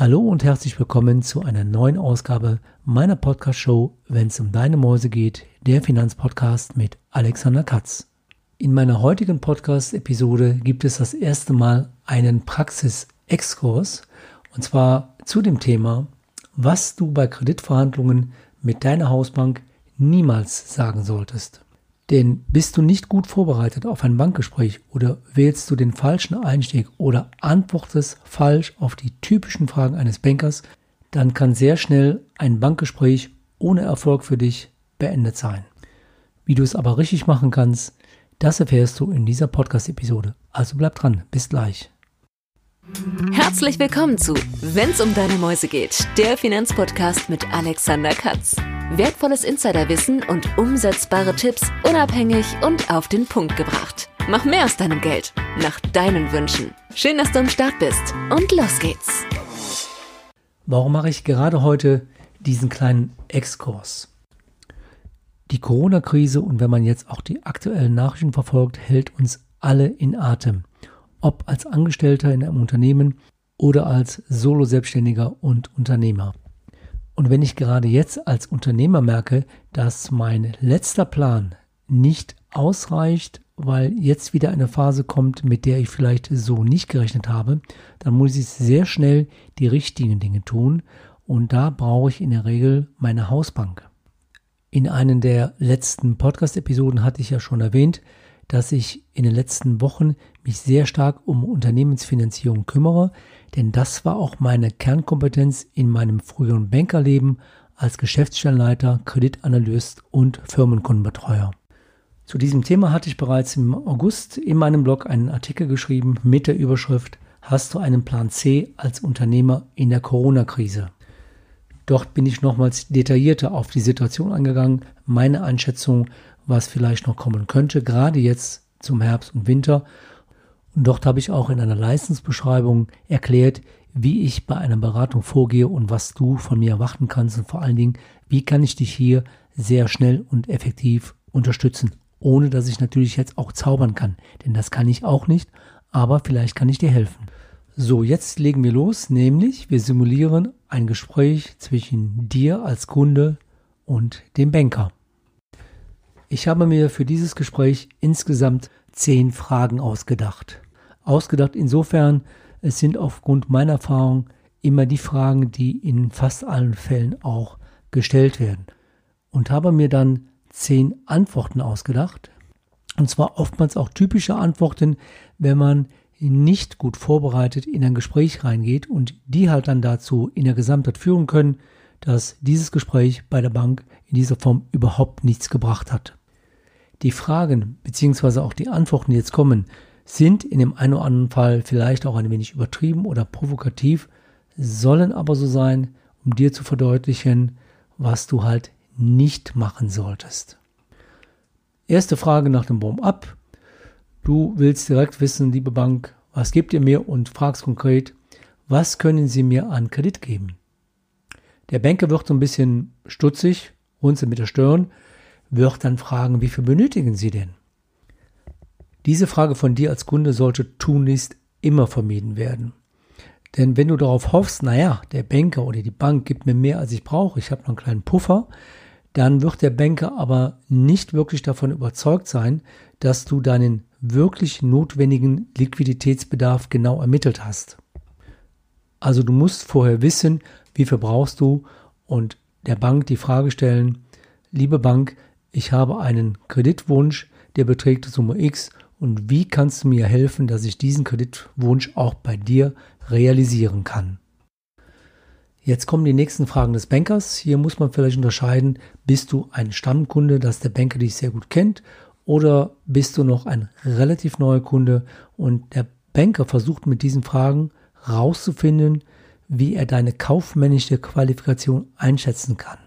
Hallo und herzlich willkommen zu einer neuen Ausgabe meiner Podcast-Show, wenn es um deine Mäuse geht, der Finanzpodcast mit Alexander Katz. In meiner heutigen Podcast-Episode gibt es das erste Mal einen Praxis-Exkurs und zwar zu dem Thema, was du bei Kreditverhandlungen mit deiner Hausbank niemals sagen solltest. Denn bist du nicht gut vorbereitet auf ein Bankgespräch oder wählst du den falschen Einstieg oder antwortest falsch auf die typischen Fragen eines Bankers, dann kann sehr schnell ein Bankgespräch ohne Erfolg für dich beendet sein. Wie du es aber richtig machen kannst, das erfährst du in dieser Podcast-Episode. Also bleib dran, bis gleich. Herzlich willkommen zu Wenn's um deine Mäuse geht, der Finanzpodcast mit Alexander Katz. Wertvolles Insiderwissen und umsetzbare Tipps unabhängig und auf den Punkt gebracht. Mach mehr aus deinem Geld, nach deinen Wünschen. Schön, dass du am Start bist und los geht's. Warum mache ich gerade heute diesen kleinen Exkurs? Die Corona-Krise und wenn man jetzt auch die aktuellen Nachrichten verfolgt, hält uns alle in Atem. Ob als Angestellter in einem Unternehmen oder als Solo-Selbstständiger und Unternehmer. Und wenn ich gerade jetzt als Unternehmer merke, dass mein letzter Plan nicht ausreicht, weil jetzt wieder eine Phase kommt, mit der ich vielleicht so nicht gerechnet habe, dann muss ich sehr schnell die richtigen Dinge tun. Und da brauche ich in der Regel meine Hausbank. In einem der letzten Podcast-Episoden hatte ich ja schon erwähnt, dass ich in den letzten Wochen mich sehr stark um Unternehmensfinanzierung kümmere, denn das war auch meine Kernkompetenz in meinem früheren Bankerleben als Geschäftsstellenleiter, Kreditanalyst und Firmenkundenbetreuer. Zu diesem Thema hatte ich bereits im August in meinem Blog einen Artikel geschrieben mit der Überschrift Hast du einen Plan C als Unternehmer in der Corona-Krise? Dort bin ich nochmals detaillierter auf die Situation angegangen, meine Einschätzung was vielleicht noch kommen könnte, gerade jetzt zum Herbst und Winter. Und dort habe ich auch in einer Leistungsbeschreibung erklärt, wie ich bei einer Beratung vorgehe und was du von mir erwarten kannst und vor allen Dingen, wie kann ich dich hier sehr schnell und effektiv unterstützen, ohne dass ich natürlich jetzt auch zaubern kann, denn das kann ich auch nicht, aber vielleicht kann ich dir helfen. So, jetzt legen wir los, nämlich wir simulieren ein Gespräch zwischen dir als Kunde und dem Banker. Ich habe mir für dieses Gespräch insgesamt zehn Fragen ausgedacht. Ausgedacht insofern, es sind aufgrund meiner Erfahrung immer die Fragen, die in fast allen Fällen auch gestellt werden. Und habe mir dann zehn Antworten ausgedacht. Und zwar oftmals auch typische Antworten, wenn man nicht gut vorbereitet in ein Gespräch reingeht und die halt dann dazu in der Gesamtheit führen können, dass dieses Gespräch bei der Bank in dieser Form überhaupt nichts gebracht hat. Die Fragen beziehungsweise auch die Antworten, die jetzt kommen, sind in dem einen oder anderen Fall vielleicht auch ein wenig übertrieben oder provokativ, sollen aber so sein, um dir zu verdeutlichen, was du halt nicht machen solltest. Erste Frage nach dem Warm-up. Du willst direkt wissen, liebe Bank, was gebt ihr mir und fragst konkret, was können Sie mir an Kredit geben? Der Banker wird so ein bisschen stutzig, runzelt mit der Stirn, wird dann fragen, wie viel benötigen Sie denn? Diese Frage von dir als Kunde sollte tunlichst immer vermieden werden. Denn wenn du darauf hoffst, naja, der Banker oder die Bank gibt mir mehr, als ich brauche, ich habe noch einen kleinen Puffer, dann wird der Banker aber nicht wirklich davon überzeugt sein, dass du deinen wirklich notwendigen Liquiditätsbedarf genau ermittelt hast. Also du musst vorher wissen, wie viel brauchst du und der Bank die Frage stellen, liebe Bank, ich habe einen Kreditwunsch, der beträgt Summe X und wie kannst du mir helfen, dass ich diesen Kreditwunsch auch bei dir realisieren kann? Jetzt kommen die nächsten Fragen des Bankers. Hier muss man vielleicht unterscheiden, bist du ein Stammkunde, dass der Banker dich sehr gut kennt oder bist du noch ein relativ neuer Kunde und der Banker versucht mit diesen Fragen rauszufinden, wie er deine kaufmännische Qualifikation einschätzen kann.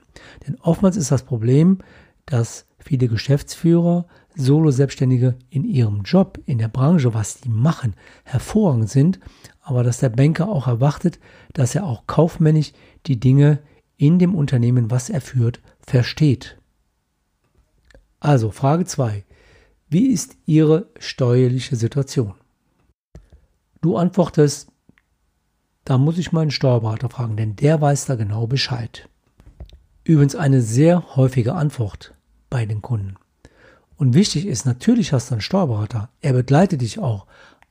Denn oftmals ist das Problem, dass viele Geschäftsführer, Solo-Selbstständige in ihrem Job, in der Branche, was die machen, hervorragend sind, aber dass der Banker auch erwartet, dass er auch kaufmännisch die Dinge in dem Unternehmen, was er führt, versteht. Also Frage 2. Wie ist Ihre steuerliche Situation? Du antwortest, da muss ich meinen Steuerberater fragen, denn der weiß da genau Bescheid. Übrigens eine sehr häufige Antwort bei den Kunden. Und wichtig ist, natürlich hast du einen Steuerberater, er begleitet dich auch,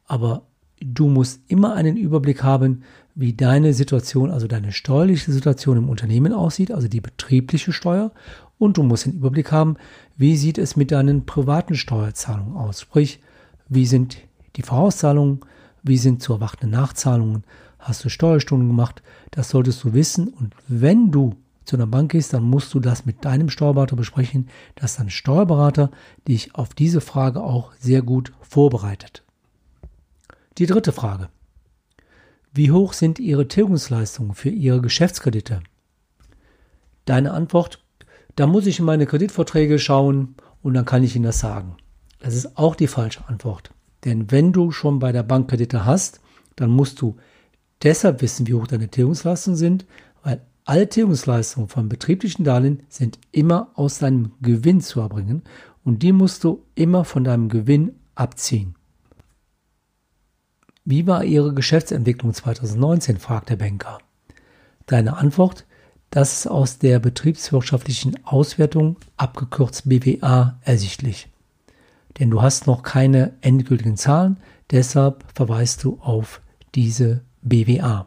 aber du musst immer einen Überblick haben, wie deine Situation, also deine steuerliche Situation im Unternehmen aussieht, also die betriebliche Steuer. Und du musst den Überblick haben, wie sieht es mit deinen privaten Steuerzahlungen aus. Sprich, wie sind die Vorauszahlungen, wie sind zu erwartende Nachzahlungen, hast du Steuerstunden gemacht, das solltest du wissen. Und wenn du zu einer Bank gehst, dann musst du das mit deinem Steuerberater besprechen, dass dein Steuerberater dich auf diese Frage auch sehr gut vorbereitet. Die dritte Frage. Wie hoch sind Ihre Tilgungsleistungen für Ihre Geschäftskredite? Deine Antwort, da muss ich in meine Kreditverträge schauen und dann kann ich Ihnen das sagen. Das ist auch die falsche Antwort. Denn wenn du schon bei der Bank Kredite hast, dann musst du deshalb wissen, wie hoch deine Tilgungsleistungen sind, weil alle Tilgungsleistungen von betrieblichen Darlehen sind immer aus deinem Gewinn zu erbringen und die musst du immer von deinem Gewinn abziehen. Wie war Ihre Geschäftsentwicklung 2019? fragt der Banker. Deine Antwort, das ist aus der betriebswirtschaftlichen Auswertung, abgekürzt BWA, ersichtlich. Denn du hast noch keine endgültigen Zahlen, deshalb verweist du auf diese BWA.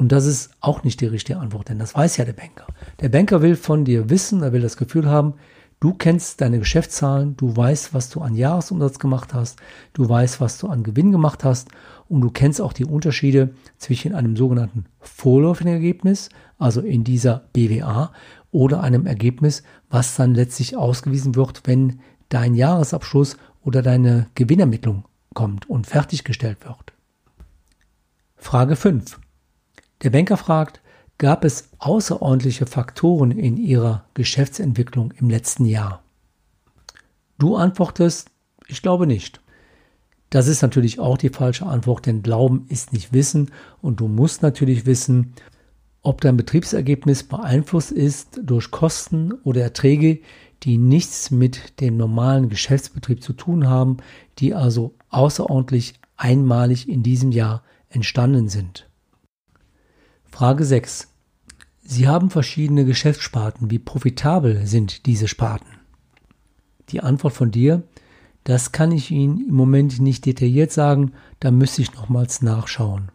Und das ist auch nicht die richtige Antwort, denn das weiß ja der Banker. Der Banker will von dir wissen, er will das Gefühl haben, Du kennst deine Geschäftszahlen, du weißt, was du an Jahresumsatz gemacht hast, du weißt, was du an Gewinn gemacht hast und du kennst auch die Unterschiede zwischen einem sogenannten vorläufigen Ergebnis, also in dieser BWA, oder einem Ergebnis, was dann letztlich ausgewiesen wird, wenn dein Jahresabschluss oder deine Gewinnermittlung kommt und fertiggestellt wird. Frage 5. Der Banker fragt, Gab es außerordentliche Faktoren in Ihrer Geschäftsentwicklung im letzten Jahr? Du antwortest, ich glaube nicht. Das ist natürlich auch die falsche Antwort, denn Glauben ist nicht Wissen und du musst natürlich wissen, ob dein Betriebsergebnis beeinflusst ist durch Kosten oder Erträge, die nichts mit dem normalen Geschäftsbetrieb zu tun haben, die also außerordentlich einmalig in diesem Jahr entstanden sind. Frage 6. Sie haben verschiedene Geschäftssparten. Wie profitabel sind diese Sparten? Die Antwort von dir, das kann ich Ihnen im Moment nicht detailliert sagen, da müsste ich nochmals nachschauen.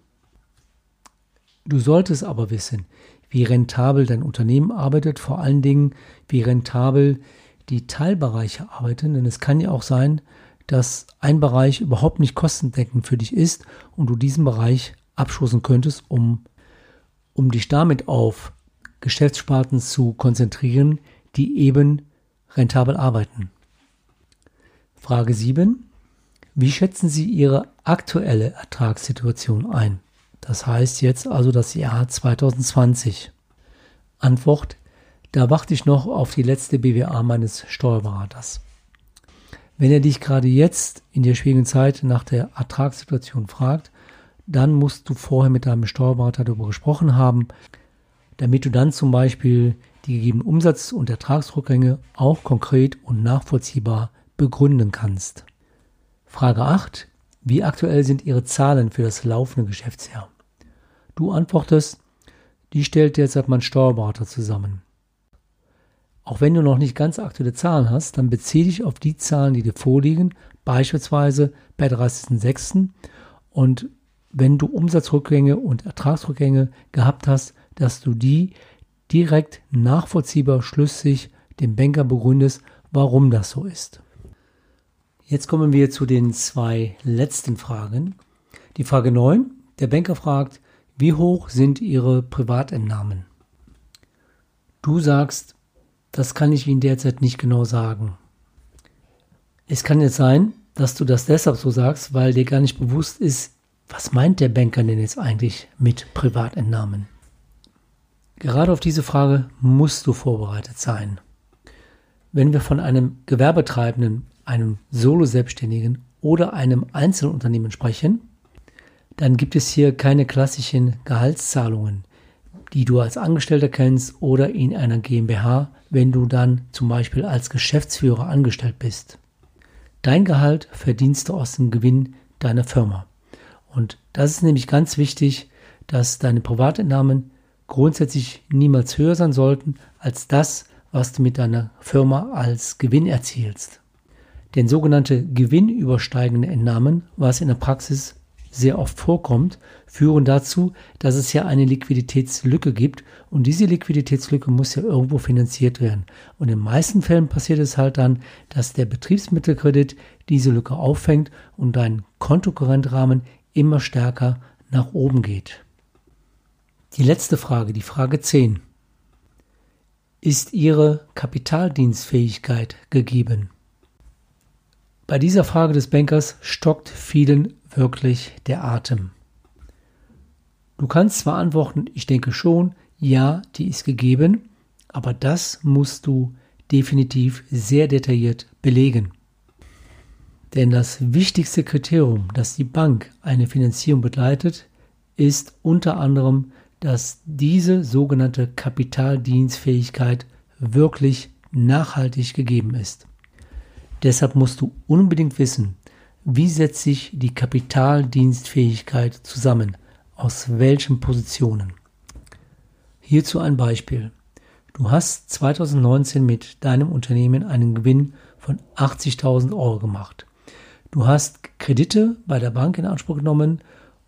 Du solltest aber wissen, wie rentabel dein Unternehmen arbeitet, vor allen Dingen, wie rentabel die Teilbereiche arbeiten, denn es kann ja auch sein, dass ein Bereich überhaupt nicht kostendeckend für dich ist und du diesen Bereich abstoßen könntest, um, um dich damit auf Geschäftssparten zu konzentrieren, die eben rentabel arbeiten. Frage 7. Wie schätzen Sie Ihre aktuelle Ertragssituation ein? Das heißt jetzt also das Jahr 2020. Antwort. Da warte ich noch auf die letzte BWA meines Steuerberaters. Wenn er dich gerade jetzt in der schwierigen Zeit nach der Ertragssituation fragt, dann musst du vorher mit deinem Steuerberater darüber gesprochen haben, damit du dann zum Beispiel die gegebenen Umsatz- und Ertragsrückgänge auch konkret und nachvollziehbar begründen kannst. Frage 8. Wie aktuell sind Ihre Zahlen für das laufende Geschäftsjahr? Du antwortest, die stellt derzeit mein Steuerberater zusammen. Auch wenn du noch nicht ganz aktuelle Zahlen hast, dann beziehe dich auf die Zahlen, die dir vorliegen, beispielsweise bei 30.06. Und wenn du Umsatzrückgänge und Ertragsrückgänge gehabt hast, dass du die direkt nachvollziehbar schlüssig dem Banker begründest, warum das so ist. Jetzt kommen wir zu den zwei letzten Fragen. Die Frage 9. Der Banker fragt, wie hoch sind Ihre Privatentnahmen? Du sagst, das kann ich Ihnen derzeit nicht genau sagen. Es kann jetzt sein, dass du das deshalb so sagst, weil dir gar nicht bewusst ist, was meint der Banker denn jetzt eigentlich mit Privatentnahmen? Gerade auf diese Frage musst du vorbereitet sein. Wenn wir von einem Gewerbetreibenden, einem Solo-Selbstständigen oder einem Einzelunternehmen sprechen, dann gibt es hier keine klassischen Gehaltszahlungen, die du als Angestellter kennst oder in einer GmbH, wenn du dann zum Beispiel als Geschäftsführer angestellt bist. Dein Gehalt verdienst du aus dem Gewinn deiner Firma. Und Das ist nämlich ganz wichtig, dass deine Privatentnahmen grundsätzlich niemals höher sein sollten als das, was du mit deiner Firma als Gewinn erzielst. Denn sogenannte gewinnübersteigende Entnahmen, was in der Praxis sehr oft vorkommt, führen dazu, dass es ja eine Liquiditätslücke gibt und diese Liquiditätslücke muss ja irgendwo finanziert werden. Und in den meisten Fällen passiert es halt dann, dass der Betriebsmittelkredit diese Lücke auffängt und dein Kontokorrentrahmen immer stärker nach oben geht. Die letzte Frage, die Frage 10. Ist Ihre Kapitaldienstfähigkeit gegeben? Bei dieser Frage des Bankers stockt vielen wirklich der Atem. Du kannst zwar antworten, ich denke schon, ja, die ist gegeben, aber das musst du definitiv sehr detailliert belegen. Denn das wichtigste Kriterium, das die Bank eine Finanzierung begleitet, ist unter anderem, dass diese sogenannte Kapitaldienstfähigkeit wirklich nachhaltig gegeben ist. Deshalb musst du unbedingt wissen, wie setzt sich die Kapitaldienstfähigkeit zusammen, aus welchen Positionen. Hierzu ein Beispiel. Du hast 2019 mit deinem Unternehmen einen Gewinn von 80.000 Euro gemacht. Du hast Kredite bei der Bank in Anspruch genommen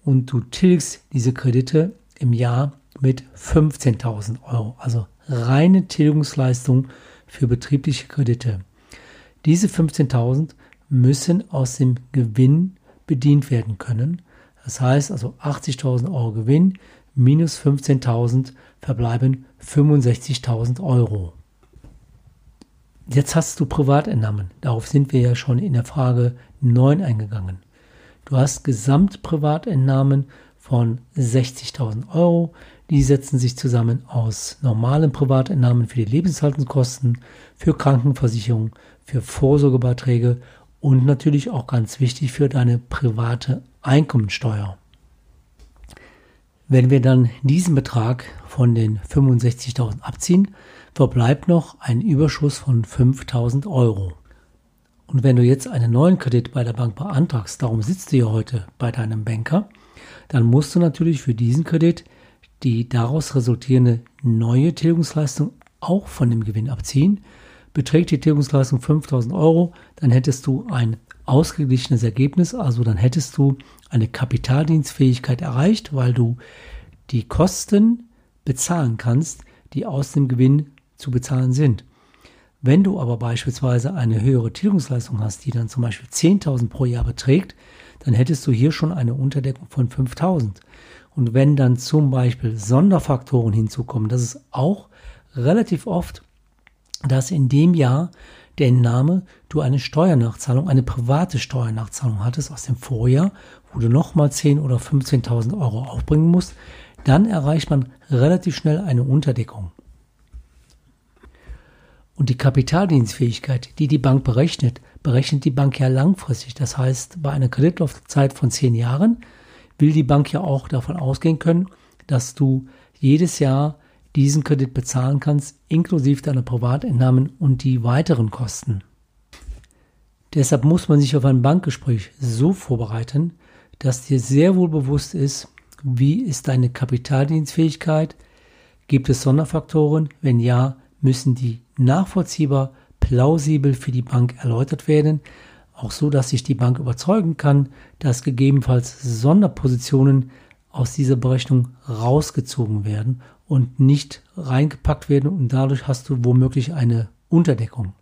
und du tilgst diese Kredite im Jahr mit 15.000 Euro, also reine Tilgungsleistung für betriebliche Kredite. Diese 15.000 müssen aus dem Gewinn bedient werden können. Das heißt also 80.000 Euro Gewinn minus 15.000 verbleiben 65.000 Euro. Jetzt hast du Privatentnahmen. Darauf sind wir ja schon in der Frage 9 eingegangen. Du hast Gesamtprivatentnahmen von 60.000 Euro. Die setzen sich zusammen aus normalen Privatentnahmen für die Lebenshaltungskosten, für Krankenversicherung, für Vorsorgebeiträge und natürlich auch ganz wichtig für deine private Einkommensteuer. Wenn wir dann diesen Betrag von den 65.000 abziehen, verbleibt noch ein Überschuss von 5.000 Euro. Und wenn du jetzt einen neuen Kredit bei der Bank beantragst, darum sitzt du ja heute bei deinem Banker, dann musst du natürlich für diesen Kredit die daraus resultierende neue Tilgungsleistung auch von dem Gewinn abziehen. Beträgt die Tilgungsleistung 5000 Euro, dann hättest du ein ausgeglichenes Ergebnis, also dann hättest du eine Kapitaldienstfähigkeit erreicht, weil du die Kosten bezahlen kannst, die aus dem Gewinn zu bezahlen sind. Wenn du aber beispielsweise eine höhere Tilgungsleistung hast, die dann zum Beispiel 10.000 pro Jahr beträgt, dann hättest du hier schon eine Unterdeckung von 5.000. Und wenn dann zum Beispiel Sonderfaktoren hinzukommen, das ist auch relativ oft dass in dem Jahr der Entnahme du eine Steuernachzahlung, eine private Steuernachzahlung hattest aus dem Vorjahr, wo du nochmal 10 oder 15.000 Euro aufbringen musst, dann erreicht man relativ schnell eine Unterdeckung. Und die Kapitaldienstfähigkeit, die die Bank berechnet, berechnet die Bank ja langfristig. Das heißt, bei einer Kreditlaufzeit von 10 Jahren will die Bank ja auch davon ausgehen können, dass du jedes Jahr diesen Kredit bezahlen kannst, inklusive deiner Privatentnahmen und die weiteren Kosten. Deshalb muss man sich auf ein Bankgespräch so vorbereiten, dass dir sehr wohl bewusst ist, wie ist deine Kapitaldienstfähigkeit, gibt es Sonderfaktoren, wenn ja, müssen die nachvollziehbar, plausibel für die Bank erläutert werden, auch so, dass sich die Bank überzeugen kann, dass gegebenenfalls Sonderpositionen aus dieser Berechnung rausgezogen werden und nicht reingepackt werden und dadurch hast du womöglich eine Unterdeckung.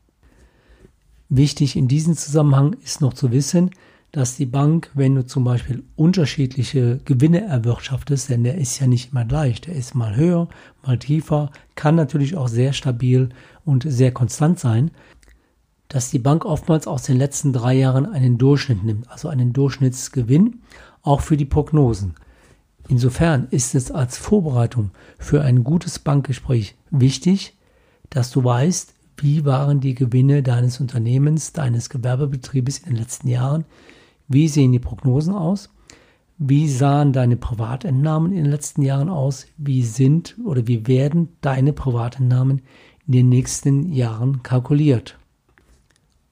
Wichtig in diesem Zusammenhang ist noch zu wissen, dass die Bank, wenn du zum Beispiel unterschiedliche Gewinne erwirtschaftest, denn der ist ja nicht immer gleich, der ist mal höher, mal tiefer, kann natürlich auch sehr stabil und sehr konstant sein, dass die Bank oftmals aus den letzten drei Jahren einen Durchschnitt nimmt, also einen Durchschnittsgewinn, auch für die Prognosen. Insofern ist es als Vorbereitung für ein gutes Bankgespräch wichtig, dass du weißt, wie waren die Gewinne deines Unternehmens, deines Gewerbebetriebes in den letzten Jahren, wie sehen die Prognosen aus, wie sahen deine Privatentnahmen in den letzten Jahren aus, wie sind oder wie werden deine Privatentnahmen in den nächsten Jahren kalkuliert.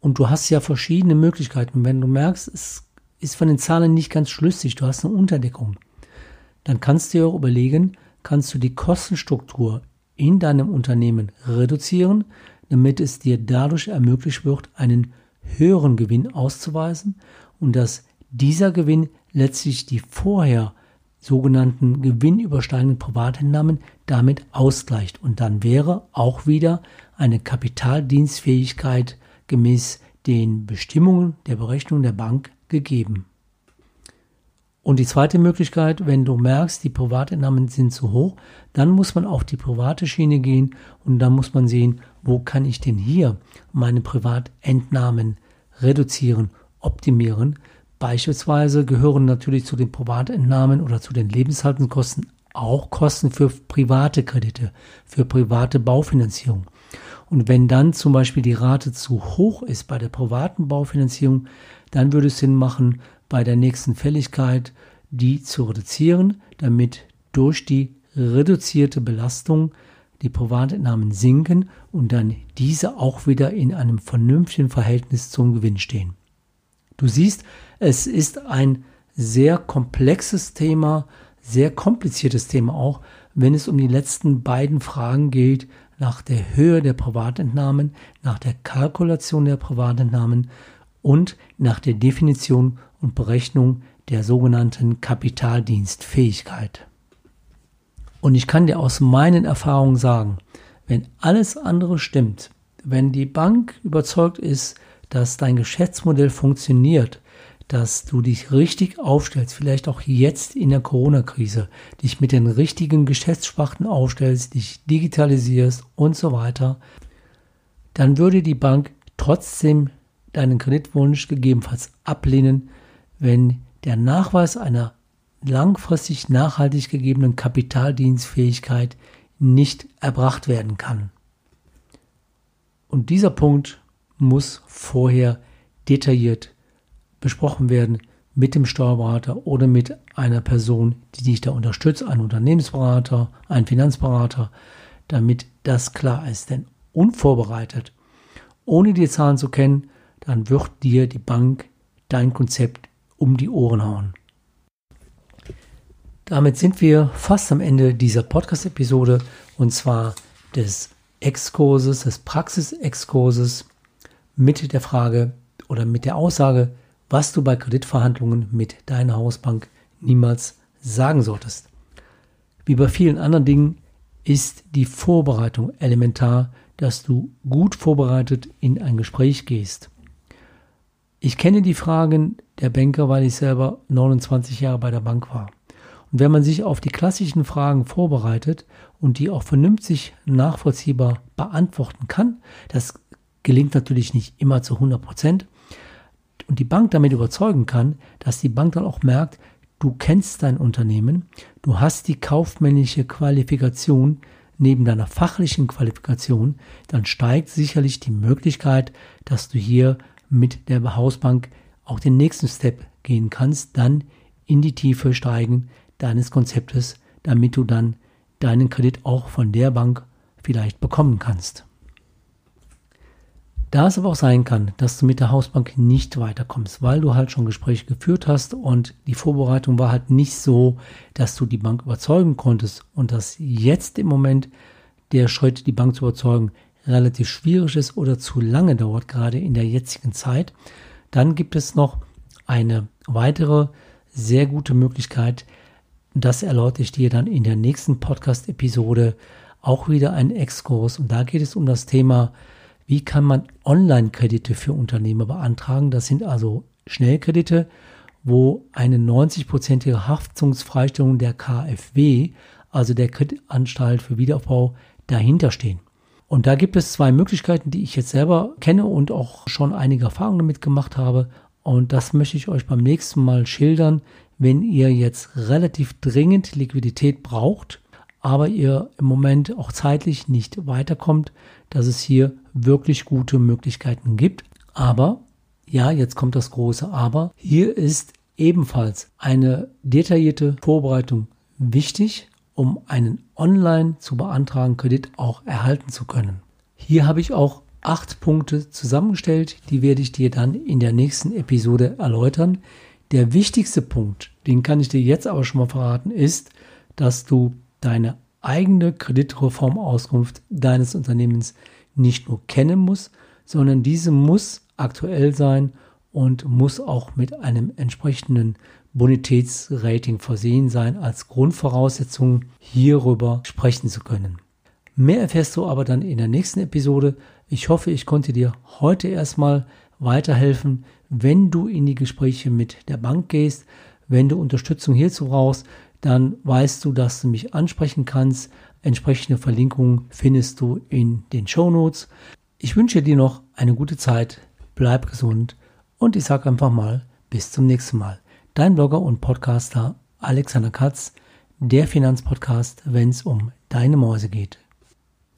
Und du hast ja verschiedene Möglichkeiten. Wenn du merkst, es ist von den Zahlen nicht ganz schlüssig, du hast eine Unterdeckung, dann kannst du dir auch überlegen, kannst du die Kostenstruktur in deinem Unternehmen reduzieren, damit es dir dadurch ermöglicht wird, einen höheren Gewinn auszuweisen und dass dieser Gewinn letztlich die vorher sogenannten gewinnübersteigenden Privatentnahmen damit ausgleicht. Und dann wäre auch wieder eine Kapitaldienstfähigkeit gemäß den Bestimmungen der Berechnung der Bank gegeben. Und die zweite Möglichkeit, wenn du merkst, die Privatentnahmen sind zu hoch, dann muss man auf die private Schiene gehen und dann muss man sehen, wo kann ich denn hier meine Privatentnahmen reduzieren, optimieren. Beispielsweise gehören natürlich zu den Privatentnahmen oder zu den Lebenshaltungskosten auch Kosten für private Kredite, für private Baufinanzierung. Und wenn dann zum Beispiel die Rate zu hoch ist bei der privaten Baufinanzierung, dann würde es Sinn machen, bei der nächsten Fälligkeit die zu reduzieren, damit durch die reduzierte Belastung die Privatentnahmen sinken und dann diese auch wieder in einem vernünftigen Verhältnis zum Gewinn stehen. Du siehst, es ist ein sehr komplexes Thema, sehr kompliziertes Thema auch, wenn es um die letzten beiden Fragen geht, nach der Höhe der Privatentnahmen, nach der Kalkulation der Privatentnahmen und nach der Definition und Berechnung der sogenannten Kapitaldienstfähigkeit. Und ich kann dir aus meinen Erfahrungen sagen, wenn alles andere stimmt, wenn die Bank überzeugt ist, dass dein Geschäftsmodell funktioniert, dass du dich richtig aufstellst, vielleicht auch jetzt in der Corona-Krise, dich mit den richtigen Geschäftssparten aufstellst, dich digitalisierst und so weiter, dann würde die Bank trotzdem deinen Kreditwunsch gegebenenfalls ablehnen, wenn der Nachweis einer langfristig nachhaltig gegebenen Kapitaldienstfähigkeit nicht erbracht werden kann. Und dieser Punkt muss vorher detailliert besprochen werden mit dem Steuerberater oder mit einer Person, die dich da unterstützt, ein Unternehmensberater, ein Finanzberater, damit das klar ist. Denn unvorbereitet, ohne die Zahlen zu kennen, dann wird dir die Bank dein Konzept um die Ohren hauen. Damit sind wir fast am Ende dieser Podcast-Episode und zwar des Exkurses, des Praxisexkurses mit der Frage oder mit der Aussage, was du bei Kreditverhandlungen mit deiner Hausbank niemals sagen solltest. Wie bei vielen anderen Dingen ist die Vorbereitung elementar, dass du gut vorbereitet in ein Gespräch gehst. Ich kenne die Fragen der Banker, weil ich selber 29 Jahre bei der Bank war. Und wenn man sich auf die klassischen Fragen vorbereitet und die auch vernünftig nachvollziehbar beantworten kann, das gelingt natürlich nicht immer zu 100 Prozent, und die Bank damit überzeugen kann, dass die Bank dann auch merkt, du kennst dein Unternehmen, du hast die kaufmännische Qualifikation neben deiner fachlichen Qualifikation, dann steigt sicherlich die Möglichkeit, dass du hier mit der Hausbank auch den nächsten Step gehen kannst, dann in die Tiefe steigen deines Konzeptes, damit du dann deinen Kredit auch von der Bank vielleicht bekommen kannst. Da es aber auch sein kann, dass du mit der Hausbank nicht weiterkommst, weil du halt schon Gespräche geführt hast und die Vorbereitung war halt nicht so, dass du die Bank überzeugen konntest und dass jetzt im Moment der Schritt, die Bank zu überzeugen, relativ schwierig ist oder zu lange dauert, gerade in der jetzigen Zeit, dann gibt es noch eine weitere sehr gute Möglichkeit. Das erläutere ich dir dann in der nächsten Podcast-Episode auch wieder ein Exkurs. Und da geht es um das Thema, wie kann man Online-Kredite für Unternehmer beantragen. Das sind also Schnellkredite, wo eine 90-prozentige Haftungsfreistellung der KfW, also der Kreditanstalt für Wiederaufbau, dahinter stehen. Und da gibt es zwei Möglichkeiten, die ich jetzt selber kenne und auch schon einige Erfahrungen damit gemacht habe. Und das möchte ich euch beim nächsten Mal schildern, wenn ihr jetzt relativ dringend Liquidität braucht, aber ihr im Moment auch zeitlich nicht weiterkommt, dass es hier wirklich gute Möglichkeiten gibt. Aber, ja, jetzt kommt das große Aber, hier ist ebenfalls eine detaillierte Vorbereitung wichtig um einen online zu beantragen Kredit auch erhalten zu können. Hier habe ich auch acht Punkte zusammengestellt, die werde ich dir dann in der nächsten Episode erläutern, Der wichtigste Punkt, den kann ich dir jetzt aber schon mal verraten, ist, dass du deine eigene Kreditreformauskunft deines Unternehmens nicht nur kennen musst, sondern diese muss aktuell sein und muss auch mit einem entsprechenden Bonitätsrating versehen sein als Grundvoraussetzung, hierüber sprechen zu können. Mehr erfährst du aber dann in der nächsten Episode. Ich hoffe, ich konnte dir heute erstmal weiterhelfen, wenn du in die Gespräche mit der Bank gehst. Wenn du Unterstützung hierzu brauchst, dann weißt du, dass du mich ansprechen kannst. Entsprechende Verlinkungen findest du in den Show Notes. Ich wünsche dir noch eine gute Zeit, bleib gesund und ich sage einfach mal bis zum nächsten Mal. Dein Blogger und Podcaster Alexander Katz, der Finanzpodcast, wenn es um deine Mäuse geht.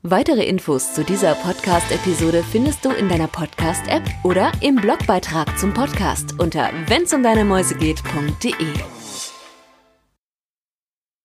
Weitere Infos zu dieser Podcast-Episode findest du in deiner Podcast-App oder im Blogbeitrag zum Podcast unter wennsumdeinemäusegeht.de.